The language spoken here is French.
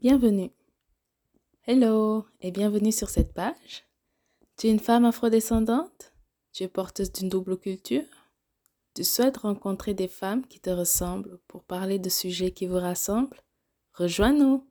Bienvenue. Hello et bienvenue sur cette page. Tu es une femme afrodescendante? Tu es porteuse d'une double culture? Tu souhaites rencontrer des femmes qui te ressemblent pour parler de sujets qui vous rassemblent? Rejoins-nous.